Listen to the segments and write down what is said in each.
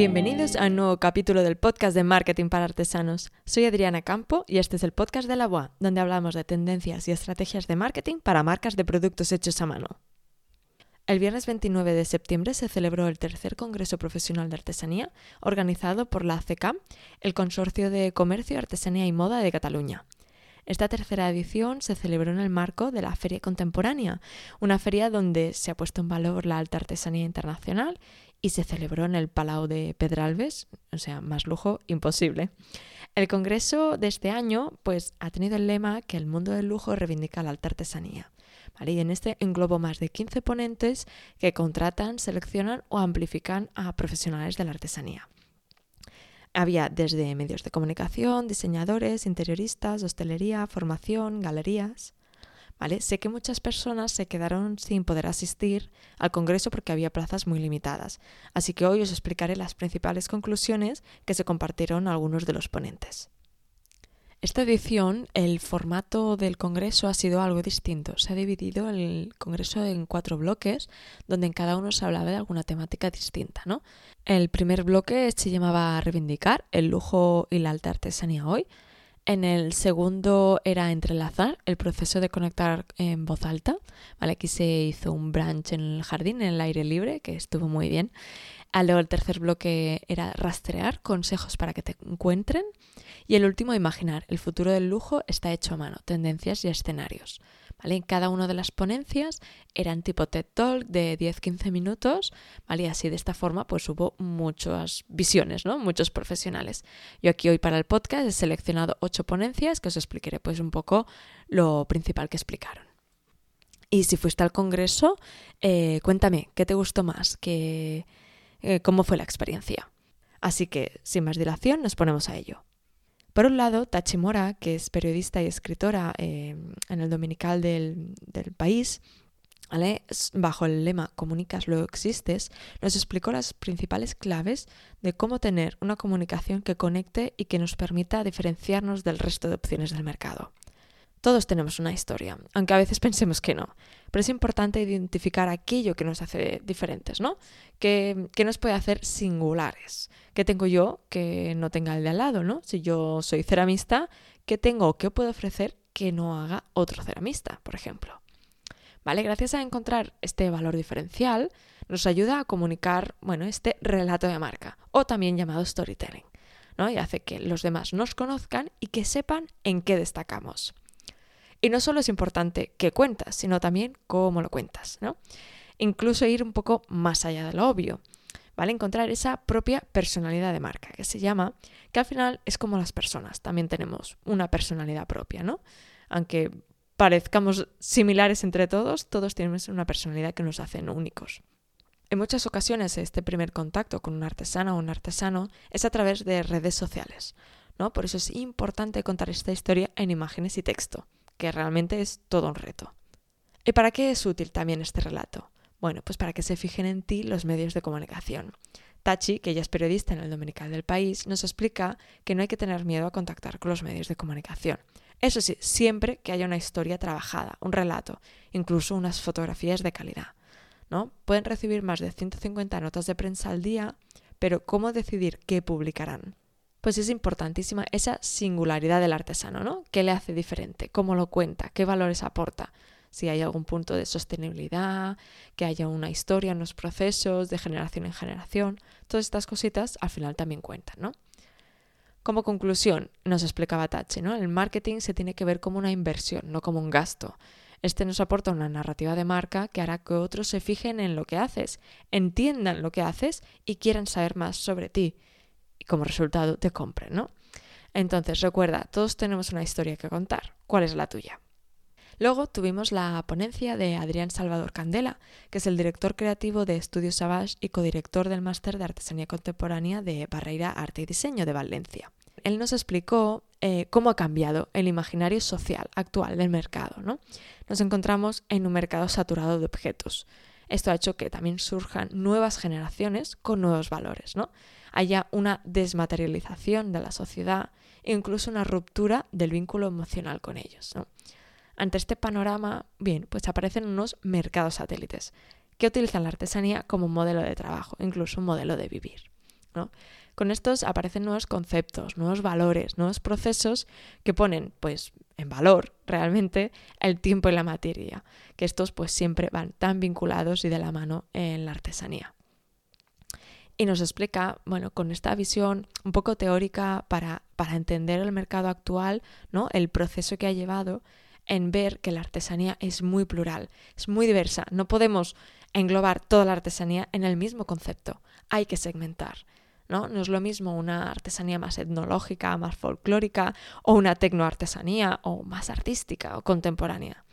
Bienvenidos a un nuevo capítulo del podcast de Marketing para Artesanos. Soy Adriana Campo y este es el podcast de la UA, donde hablamos de tendencias y estrategias de marketing para marcas de productos hechos a mano. El viernes 29 de septiembre se celebró el tercer Congreso Profesional de Artesanía, organizado por la ACK, el Consorcio de Comercio, Artesanía y Moda de Cataluña. Esta tercera edición se celebró en el marco de la Feria Contemporánea, una feria donde se ha puesto en valor la alta artesanía internacional y se celebró en el Palau de Pedralbes, o sea, más lujo imposible. El congreso de este año pues ha tenido el lema que el mundo del lujo reivindica la alta artesanía. Y en este englobo más de 15 ponentes que contratan, seleccionan o amplifican a profesionales de la artesanía. Había desde medios de comunicación, diseñadores, interioristas, hostelería, formación, galerías. Sé que muchas personas se quedaron sin poder asistir al Congreso porque había plazas muy limitadas, así que hoy os explicaré las principales conclusiones que se compartieron algunos de los ponentes. Esta edición, el formato del Congreso ha sido algo distinto. Se ha dividido el Congreso en cuatro bloques, donde en cada uno se hablaba de alguna temática distinta. ¿no? El primer bloque se llamaba Reivindicar el lujo y la alta artesanía hoy. En el segundo era entrelazar el proceso de conectar en voz alta. Aquí se hizo un brunch en el jardín, en el aire libre, que estuvo muy bien. Ah, luego el tercer bloque era rastrear consejos para que te encuentren. Y el último, imaginar. El futuro del lujo está hecho a mano, tendencias y escenarios. En cada una de las ponencias eran tipo TED Talk de 10-15 minutos. Y así de esta forma pues hubo muchas visiones. Muchos profesionales. Yo aquí hoy para el podcast he seleccionado ocho ponencias que os explicaré pues un poco lo principal que explicaron. Y si fuiste al congreso, eh, cuéntame, ¿qué te gustó más? ¿Qué, eh, ¿Cómo fue la experiencia? Así que, sin más dilación, nos ponemos a ello. Por un lado, Tachimora, que es periodista y escritora eh, en el dominical del, país, bajo el lema Comunicas, luego existes, nos explicó las principales claves de cómo tener una comunicación que conecte y que nos permita diferenciarnos del resto de opciones del mercado. Todos tenemos una historia, aunque a veces pensemos que no. Pero es importante identificar aquello que nos hace diferentes, ¿no? Que, nos puede hacer singulares. ¿Qué tengo yo que no tenga el de al lado, ¿no? Si yo soy ceramista, ¿qué tengo o qué puedo ofrecer que no haga otro ceramista, por ejemplo? ¿Vale? Gracias a encontrar este valor diferencial, nos ayuda a comunicar, bueno, este relato de marca, o también llamado storytelling, ¿no? Y hace que los demás nos conozcan y que sepan en qué destacamos. Y no solo es importante qué cuentas, sino también cómo lo cuentas, ¿no? Incluso ir un poco más allá de lo obvio, ¿vale? Encontrar esa propia personalidad de marca, que se llama, que al final es como las personas, también tenemos una personalidad propia, ¿no? Aunque parezcamos similares entre todos, todos tenemos una personalidad que nos hacen únicos. En muchas ocasiones este primer contacto con un artesano o un artesano es a través de redes sociales, ¿no? Por eso es importante contar esta historia en imágenes y texto que realmente es todo un reto. ¿Y para qué es útil también este relato? Bueno, pues para que se fijen en ti los medios de comunicación. Tachi, que ella es periodista en el Dominical del País, nos explica que no hay que tener miedo a contactar con los medios de comunicación. Eso sí, siempre que haya una historia trabajada, un relato, incluso unas fotografías de calidad. ¿no? Pueden recibir más de 150 notas de prensa al día, pero ¿cómo decidir qué publicarán? pues es importantísima esa singularidad del artesano, ¿no? ¿Qué le hace diferente? ¿Cómo lo cuenta? ¿Qué valores aporta? Si hay algún punto de sostenibilidad, que haya una historia en los procesos de generación en generación, todas estas cositas al final también cuentan, ¿no? Como conclusión, nos explicaba Tachi, ¿no? El marketing se tiene que ver como una inversión, no como un gasto. Este nos aporta una narrativa de marca que hará que otros se fijen en lo que haces, entiendan lo que haces y quieran saber más sobre ti y como resultado te compren, ¿no? Entonces, recuerda, todos tenemos una historia que contar. ¿Cuál es la tuya? Luego tuvimos la ponencia de Adrián Salvador Candela, que es el director creativo de Estudios Savage y codirector del máster de Artesanía Contemporánea de Barreira Arte y Diseño de Valencia. Él nos explicó eh, cómo ha cambiado el imaginario social actual del mercado. ¿no? Nos encontramos en un mercado saturado de objetos. Esto ha hecho que también surjan nuevas generaciones con nuevos valores. ¿no? haya una desmaterialización de la sociedad incluso una ruptura del vínculo emocional con ellos. Ante este panorama, bien, pues aparecen unos mercados satélites que utilizan la artesanía como modelo de trabajo, incluso un modelo de vivir. ¿no? Con estos aparecen nuevos conceptos, nuevos valores, nuevos procesos que ponen pues en valor realmente el tiempo y la materia, que estos pues siempre van tan vinculados y de la mano en la artesanía. Y nos explica, bueno, con esta visión un poco teórica para, para entender el mercado actual, ¿no? El proceso que ha llevado en ver que la artesanía es muy plural, es muy diversa. No podemos englobar toda la artesanía en el mismo concepto. Hay que segmentar. ¿no? No es lo mismo una artesanía más etnológica, más folclórica, o una tecnoartesanía, o más artística o contemporánea.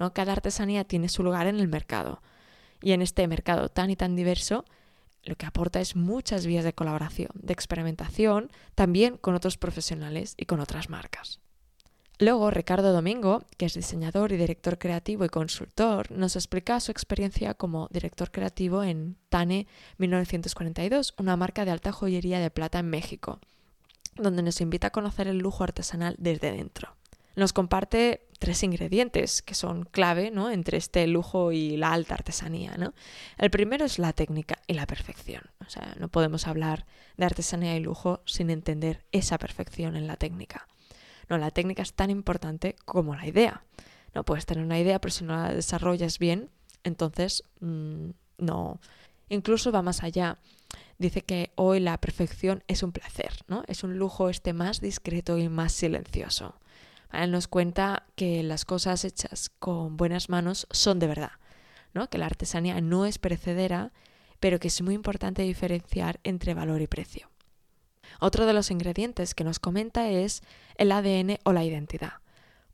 ¿no? Cada artesanía tiene su lugar en el mercado. Y en este mercado tan y tan diverso, lo que aporta es muchas vías de colaboración, de experimentación, también con otros profesionales y con otras marcas. Luego, Ricardo Domingo, que es diseñador y director creativo y consultor, nos explica su experiencia como director creativo en Tane 1942, una marca de alta joyería de plata en México, donde nos invita a conocer el lujo artesanal desde dentro. Nos comparte tres ingredientes que son clave ¿no? entre este lujo y la alta artesanía. El primero es la técnica y la perfección. O sea, no podemos hablar de artesanía y lujo sin entender esa perfección en la técnica. No, la técnica es tan importante como la idea. No puedes tener una idea, pero si no la desarrollas bien, entonces mm, no. Incluso va más allá. Dice que hoy la perfección es un placer, ¿no? Es un lujo este más discreto y más silencioso. Él nos cuenta que las cosas hechas con buenas manos son de verdad, ¿no? Que la artesanía no es perecedera, pero que es muy importante diferenciar entre valor y precio. Otro de los ingredientes que nos comenta es el ADN o la identidad.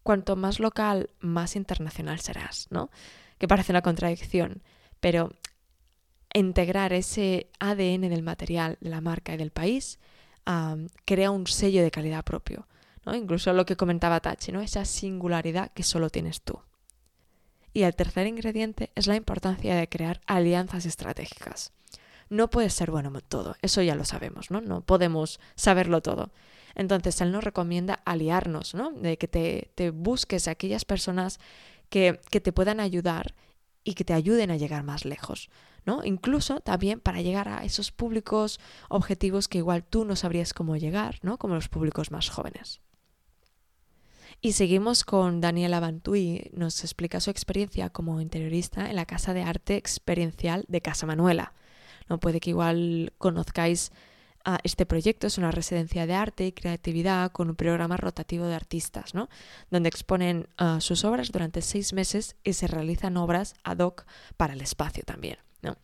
Cuanto más local, más internacional serás, ¿no? Que parece una contradicción, pero integrar ese ADN del material, de la marca y del país crea un sello de calidad propio. ¿no? Incluso lo que comentaba Tachi, ¿no? esa singularidad que solo tienes tú. Y el tercer ingrediente es la importancia de crear alianzas estratégicas no puedes ser bueno en todo, eso ya lo sabemos, ¿no? No podemos saberlo todo. Entonces, él nos recomienda aliarnos, ¿no? De que te, te busques aquellas personas que, que, te puedan ayudar y que te ayuden a llegar más lejos, ¿no? Incluso también para llegar a esos públicos objetivos que igual tú no sabrías cómo llegar, ¿no? Como los públicos más jóvenes. Y seguimos con Daniela Bantui, nos explica su experiencia como interiorista en la Casa de Arte Experiencial de Casa Manuela. No puede que igual conozcáis a este proyecto, es una residencia de arte y creatividad con un programa rotativo de artistas, ¿no? donde exponen ah, sus obras durante seis meses y se realizan obras ad hoc para el espacio también. ¿no?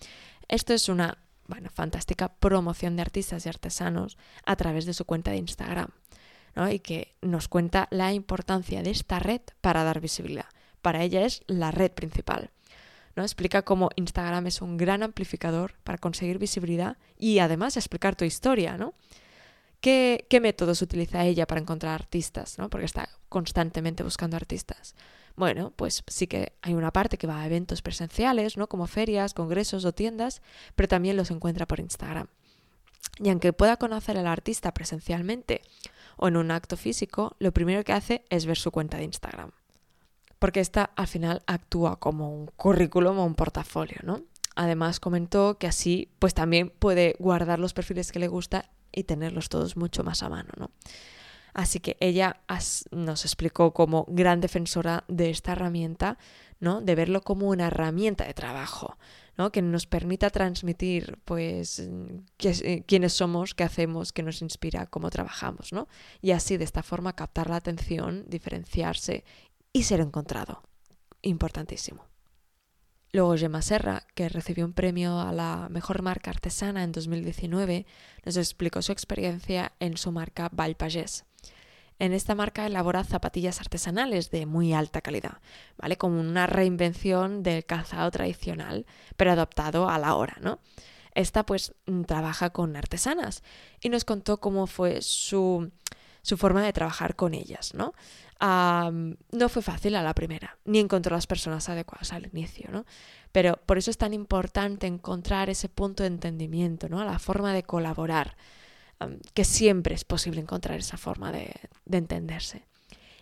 Esto es una bueno, fantástica promoción de artistas y artesanos a través de su cuenta de Instagram ¿no? y que nos cuenta la importancia de esta red para dar visibilidad. Para ella es la red principal. ¿No? Explica cómo Instagram es un gran amplificador para conseguir visibilidad y además explicar tu historia, ¿no? ¿Qué, métodos utiliza ella para encontrar artistas? ¿no? Porque está constantemente buscando artistas. Bueno, pues sí que hay una parte que va a eventos presenciales, ¿no? Como ferias, congresos o tiendas, pero también los encuentra por Instagram. Y aunque pueda conocer al artista presencialmente o en un acto físico, lo primero que hace es ver su cuenta de Instagram porque esta al final actúa como un currículum o un portafolio, ¿no? Además comentó que así pues también puede guardar los perfiles que le gusta y tenerlos todos mucho más a mano, ¿no? Así que ella nos explicó como gran defensora de esta herramienta, ¿no? De verlo como una herramienta de trabajo, ¿no? Que nos permita transmitir, pues, quiénes somos, qué hacemos, qué nos inspira, cómo trabajamos, ¿no? Y así, de esta forma, captar la atención, diferenciarse y ser encontrado. Importantísimo. Luego Gemma Serra, que recibió un premio a la mejor marca artesana en 2019, nos explicó su experiencia en su marca Valpagés. En esta marca elabora zapatillas artesanales de muy alta calidad, ¿vale? Como una reinvención del calzado tradicional, pero adaptado a la hora, ¿no? Esta pues trabaja con artesanas y nos contó cómo fue su, su forma de trabajar con ellas, ¿no? no fue fácil a la primera, ni encontró las personas adecuadas al inicio, ¿no? Pero por eso es tan importante encontrar ese punto de entendimiento, ¿no? La forma de colaborar, que siempre es posible encontrar esa forma de, de entenderse.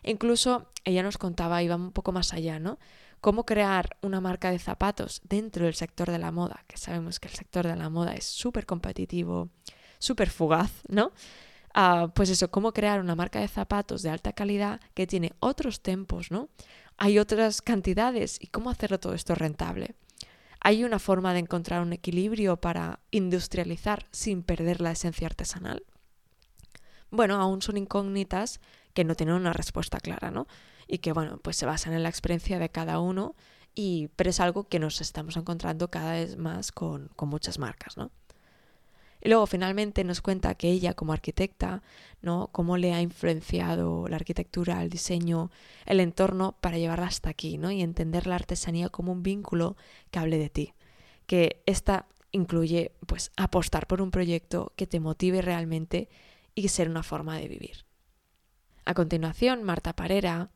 Incluso ella nos contaba, iba un poco más allá, ¿no? Cómo crear una marca de zapatos dentro del sector de la moda, que sabemos que el sector de la moda es súper competitivo, súper fugaz, ¿no? Ah, pues eso, cómo crear una marca de zapatos de alta calidad que tiene otros tempos, ¿no? Hay otras cantidades y cómo hacerlo todo esto rentable. Hay una forma de encontrar un equilibrio para industrializar sin perder la esencia artesanal. Bueno, aún son incógnitas que no tienen una respuesta clara, ¿no? Y que, bueno, pues se basan en la experiencia de cada uno, y, pero es algo que nos estamos encontrando cada vez más con, con muchas marcas, ¿no? Y luego finalmente nos cuenta que ella como arquitecta, ¿no? Cómo le ha influenciado la arquitectura, el diseño, el entorno para llevarla hasta aquí, ¿no? Y entender la artesanía como un vínculo que hable de ti. Que esta incluye pues apostar por un proyecto que te motive realmente y ser una forma de vivir. A continuación, Marta Parera,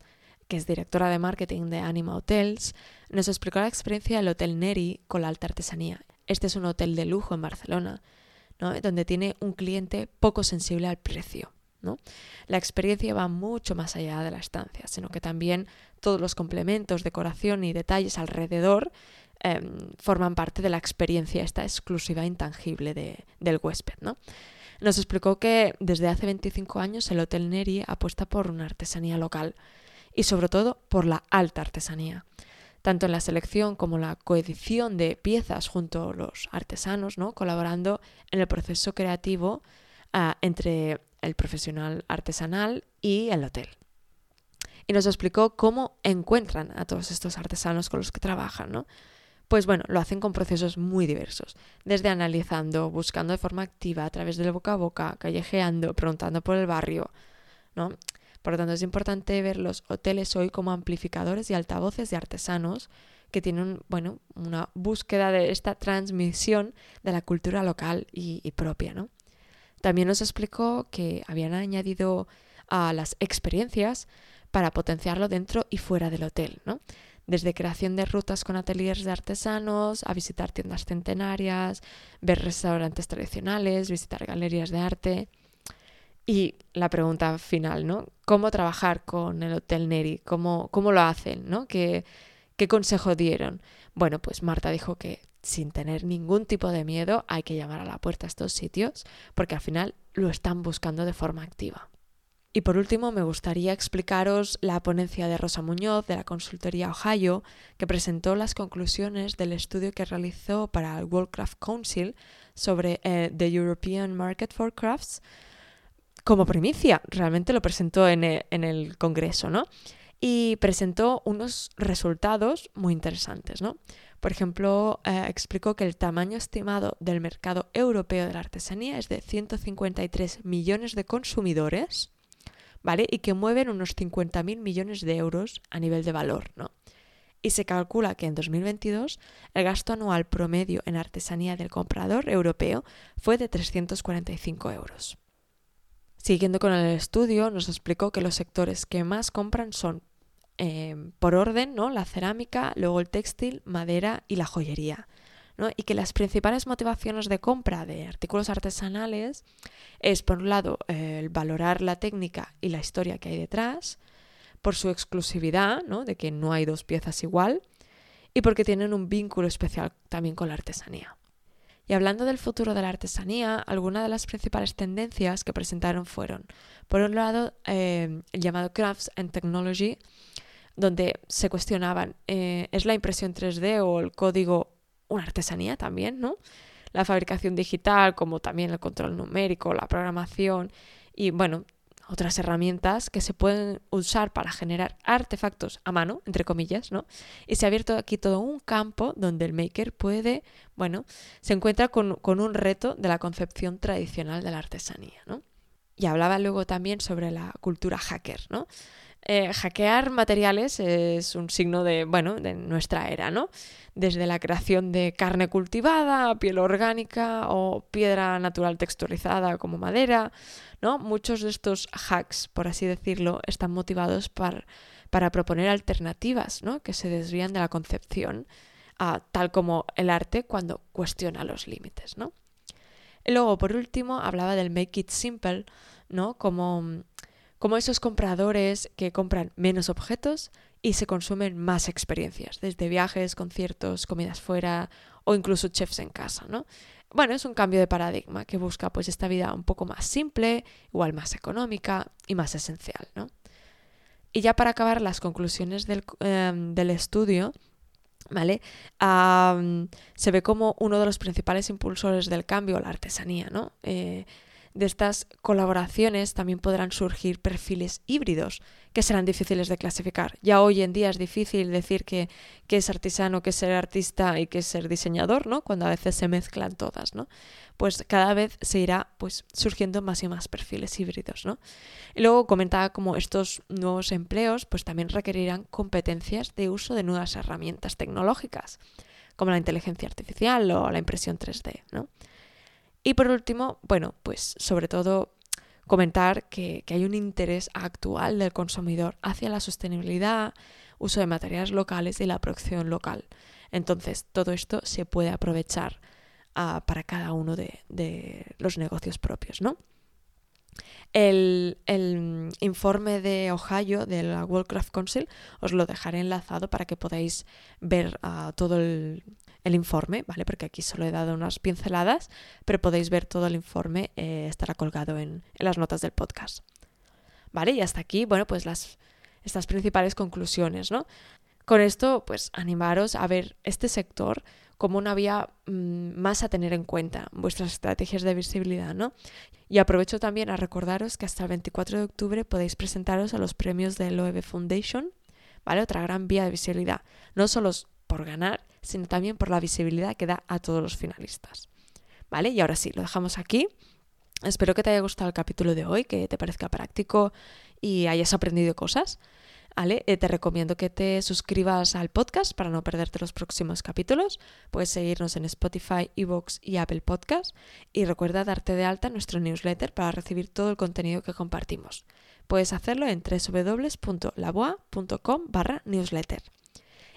que es directora de marketing de Anima Hotels, nos explicó la experiencia del Hotel Neri con la alta artesanía. Este es un hotel de lujo en Barcelona donde tiene un cliente poco sensible al precio. La experiencia va mucho más allá de la estancia, sino que también todos los complementos, decoración y detalles alrededor em, forman parte de la experiencia esta exclusiva e intangible del huésped. ¿no? Nos explicó que desde hace 25 años el Hotel Neri apuesta por una artesanía local y sobre todo por la alta artesanía tanto en la selección como la coedición de piezas junto a los artesanos, ¿no? colaborando en el proceso creativo ah, entre el profesional artesanal y el hotel. Y nos explicó cómo encuentran a todos estos artesanos con los que trabajan, ¿no? Pues bueno, lo hacen con procesos muy diversos, desde analizando, buscando de forma activa a través del boca a boca, callejeando, preguntando por el barrio, ¿no? Por lo tanto, es importante ver los hoteles hoy como amplificadores y altavoces de artesanos que tienen bueno, una búsqueda de esta transmisión de la cultura local y, propia. ¿no? También nos explicó que habían añadido a las experiencias para potenciarlo dentro y fuera del hotel, ¿no? desde creación de rutas con ateliers de artesanos, a visitar tiendas centenarias, ver restaurantes tradicionales, visitar galerías de arte. Y la pregunta final, ¿no? ¿Cómo trabajar con el Hotel Neri? ¿Cómo, cómo lo hacen? ¿no? ¿Qué, ¿Qué consejo dieron? Bueno, pues Marta dijo que sin tener ningún tipo de miedo hay que llamar a la puerta a estos sitios porque al final lo están buscando de forma activa. Y por último, me gustaría explicaros la ponencia de Rosa Muñoz de la consultoría Ohio, que presentó las conclusiones del estudio que realizó para el World Craft Council sobre eh, The European Market for Crafts, como primicia. Realmente lo presentó en e, el, Congreso, ¿no? Y presentó unos resultados muy interesantes, ¿no? Por ejemplo, eh, explicó que el tamaño estimado del mercado europeo de la artesanía es de 153 millones de consumidores, ¿vale? Y que mueven unos 50.000 millones de euros a nivel de valor, ¿no? Y se calcula que en 2022 el gasto anual promedio en artesanía del comprador europeo fue de 345 euros. Siguiendo con el estudio, nos explicó que los sectores que más compran son, em, por orden, ¿no? la cerámica, luego el textil, madera y la joyería. Y que las principales motivaciones de compra de artículos artesanales es, por un lado, el valorar la técnica y la historia que hay detrás, por su exclusividad, ¿no? de que no hay dos piezas igual, y porque tienen un vínculo especial también con la artesanía. Y hablando del futuro de la artesanía, algunas de las principales tendencias que presentaron fueron, por un lado, eh, el llamado Crafts and Technology, donde se cuestionaban, eh, ¿es la impresión 3D o el código una artesanía también, ¿no? La fabricación digital, como también el control numérico, la programación y, bueno, otras herramientas que se pueden usar para generar artefactos a mano, entre comillas, ¿no? Y se ha abierto aquí todo un campo donde el maker puede, bueno, se encuentra con, con un reto de la concepción tradicional de la artesanía, ¿no? Y hablaba luego también sobre la cultura hacker, ¿no? Eh, hackear materiales es un signo de, bueno, de nuestra era, ¿no? Desde la creación de carne cultivada, piel orgánica o piedra natural texturizada como madera, ¿no? Muchos de estos hacks, por así decirlo, están motivados para, para proponer alternativas, ¿no? Que se desvían de la concepción, tal como el arte cuando cuestiona los límites, ¿no? Y luego, por último, hablaba del make it simple, ¿no? Como como esos compradores que compran menos objetos y se consumen más experiencias, desde viajes, conciertos, comidas fuera o incluso chefs en casa, ¿no? bueno, es un cambio de paradigma que busca pues esta vida un poco más simple, igual más económica y más esencial, ¿no? Y ya para acabar las conclusiones del, em, del estudio, ¿vale? se ve como uno de los principales impulsores del cambio la artesanía, ¿no? Eh, de estas colaboraciones también podrán surgir perfiles híbridos que serán difíciles de clasificar. Ya hoy en día es difícil decir que, es artesano, que es ser artista y que es ser diseñador, ¿no? Cuando a veces se mezclan todas, ¿no? Pues cada vez se irá pues, surgiendo más y más perfiles híbridos, ¿no? Y luego comentaba como estos nuevos empleos pues también requerirán competencias de uso de nuevas herramientas tecnológicas, como la inteligencia artificial o la impresión 3D, ¿no? Y por último, bueno, pues sobre todo comentar que, hay un interés actual del consumidor hacia la sostenibilidad, uso de materiales locales y la producción local. Entonces, todo esto se puede aprovechar ah, para cada uno de, los negocios propios, ¿no? El, informe de Ohio de la World Craft Council os lo dejaré enlazado para que podáis ver ah, todo el, el informe, ¿vale? Porque aquí solo he dado unas pinceladas, pero podéis ver todo el informe, eh, estará colgado en, las notas del podcast. ¿Vale? Y hasta aquí, bueno, pues las, estas principales conclusiones, ¿no? Con esto, pues animaros a ver este sector como una vía mm, más a tener en cuenta vuestras estrategias de visibilidad, ¿no? Y aprovecho también a recordaros que hasta el 24 de octubre podéis presentaros a los premios del OEB Foundation, ¿vale? Otra gran vía de visibilidad, no solo por ganar, sino también por la visibilidad que da a todos los finalistas. ¿Vale? Y ahora sí, lo dejamos aquí. Espero que te haya gustado el capítulo de hoy, que te parezca práctico y hayas aprendido cosas. Eh, te recomiendo que te suscribas al podcast para no perderte los próximos capítulos. Puedes seguirnos en Spotify, Evox y Apple Podcast. Y recuerda darte de alta nuestro newsletter para recibir todo el contenido que compartimos. Puedes hacerlo en www.laboa.com barra newsletter.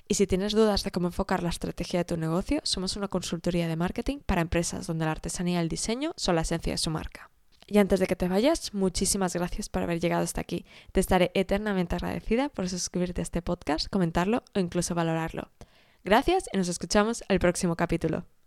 Y si tienes dudas de cómo enfocar la estrategia de tu negocio, somos una consultoría de marketing para empresas donde la artesanía y el diseño son la esencia de su marca. Y antes de que te vayas, muchísimas gracias por haber llegado hasta aquí. Te estaré eternamente agradecida por suscribirte a este podcast, comentarlo o incluso valorarlo. Gracias y nos escuchamos el próximo capítulo.